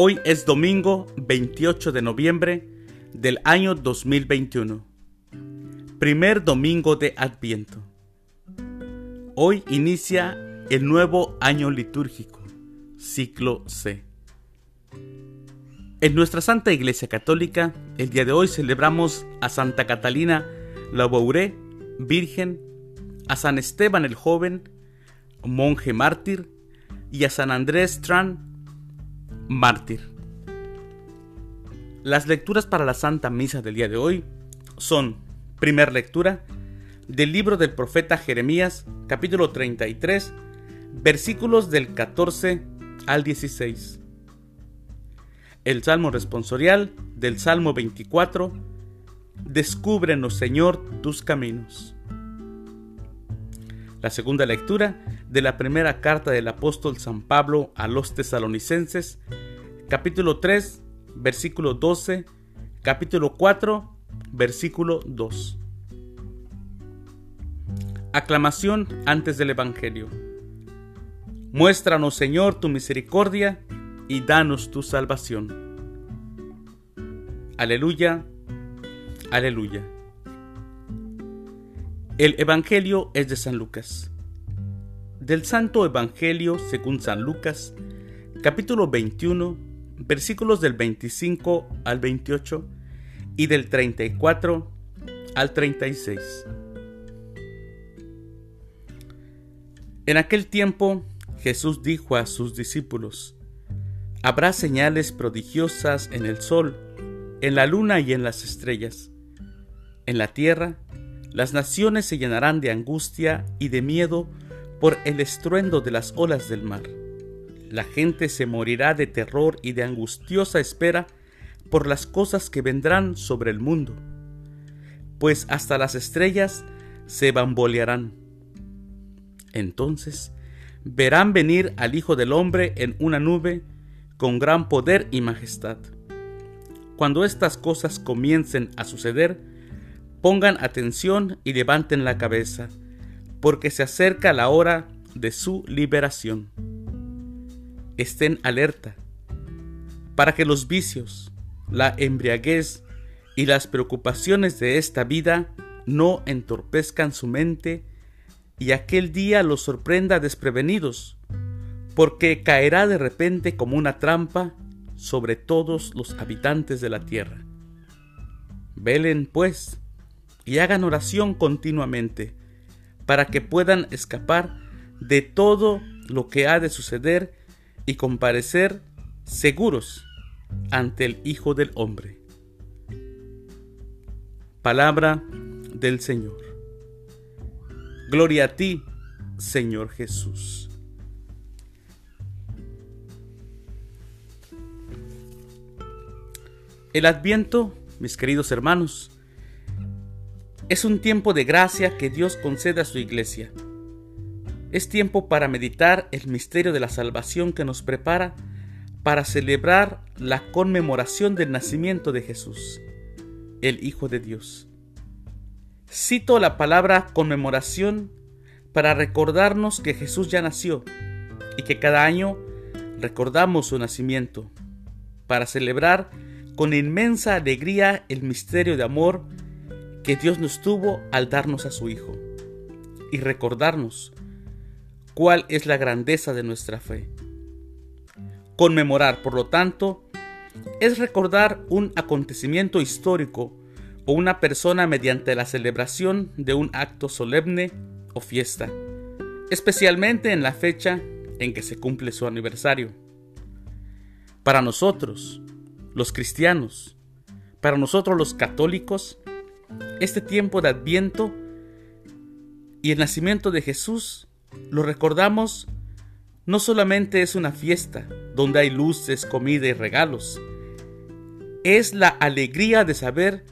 Hoy es domingo 28 de noviembre del año 2021. Primer domingo de Adviento. Hoy inicia el nuevo año litúrgico, ciclo C. En nuestra Santa Iglesia Católica, el día de hoy celebramos a Santa Catalina Labouré, Virgen, a San Esteban el Joven, monje mártir, y a San Andrés Tran, mártir. Las lecturas para la Santa Misa del día de hoy son, primera lectura, del libro del profeta Jeremías, capítulo 33, versículos del 14 al 16. El Salmo responsorial del Salmo 24, Descúbrenos, Señor, tus caminos. La segunda lectura de la primera carta del apóstol San Pablo a los tesalonicenses, capítulo 3, versículo 12, capítulo 4, versículo 2. Aclamación antes del Evangelio. Muéstranos, Señor, tu misericordia y danos tu salvación. Aleluya, aleluya. El Evangelio es de San Lucas. Del Santo Evangelio según San Lucas, capítulo 21, versículos del 25 al 28 y del 34 al 36. En aquel tiempo Jesús dijo a sus discípulos, Habrá señales prodigiosas en el sol, en la luna y en las estrellas. En la tierra las naciones se llenarán de angustia y de miedo por el estruendo de las olas del mar. La gente se morirá de terror y de angustiosa espera por las cosas que vendrán sobre el mundo, pues hasta las estrellas se bambolearán. Entonces verán venir al Hijo del Hombre en una nube con gran poder y majestad. Cuando estas cosas comiencen a suceder, Pongan atención y levanten la cabeza, porque se acerca la hora de su liberación. Estén alerta, para que los vicios, la embriaguez y las preocupaciones de esta vida no entorpezcan su mente y aquel día los sorprenda desprevenidos, porque caerá de repente como una trampa sobre todos los habitantes de la tierra. Velen, pues, y hagan oración continuamente para que puedan escapar de todo lo que ha de suceder y comparecer seguros ante el Hijo del Hombre. Palabra del Señor. Gloria a ti, Señor Jesús. El adviento, mis queridos hermanos, es un tiempo de gracia que Dios concede a su iglesia. Es tiempo para meditar el misterio de la salvación que nos prepara para celebrar la conmemoración del nacimiento de Jesús, el Hijo de Dios. Cito la palabra conmemoración para recordarnos que Jesús ya nació y que cada año recordamos su nacimiento, para celebrar con inmensa alegría el misterio de amor que Dios nos tuvo al darnos a su Hijo y recordarnos cuál es la grandeza de nuestra fe. Conmemorar, por lo tanto, es recordar un acontecimiento histórico o una persona mediante la celebración de un acto solemne o fiesta, especialmente en la fecha en que se cumple su aniversario. Para nosotros, los cristianos, para nosotros los católicos, este tiempo de Adviento y el nacimiento de Jesús lo recordamos no solamente es una fiesta donde hay luces, comida y regalos, es la alegría de saber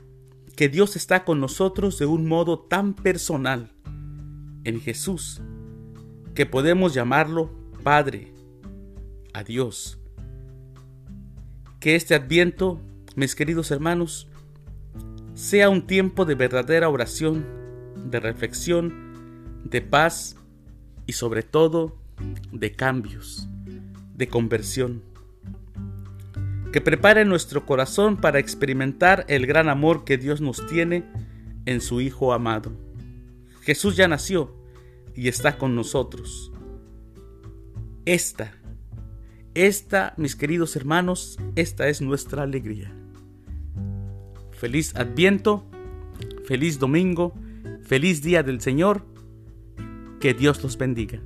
que Dios está con nosotros de un modo tan personal en Jesús que podemos llamarlo Padre, a Dios. Que este adviento, mis queridos hermanos, sea un tiempo de verdadera oración, de reflexión, de paz y sobre todo de cambios, de conversión. que prepare nuestro corazón para experimentar el gran amor que Dios nos tiene en su Hijo amado. Jesús ya nació y está con nosotros. Esta, esta, mis queridos hermanos, esta es nuestra alegría. Feliz Adviento, feliz domingo, feliz día del Señor, que Dios los bendiga.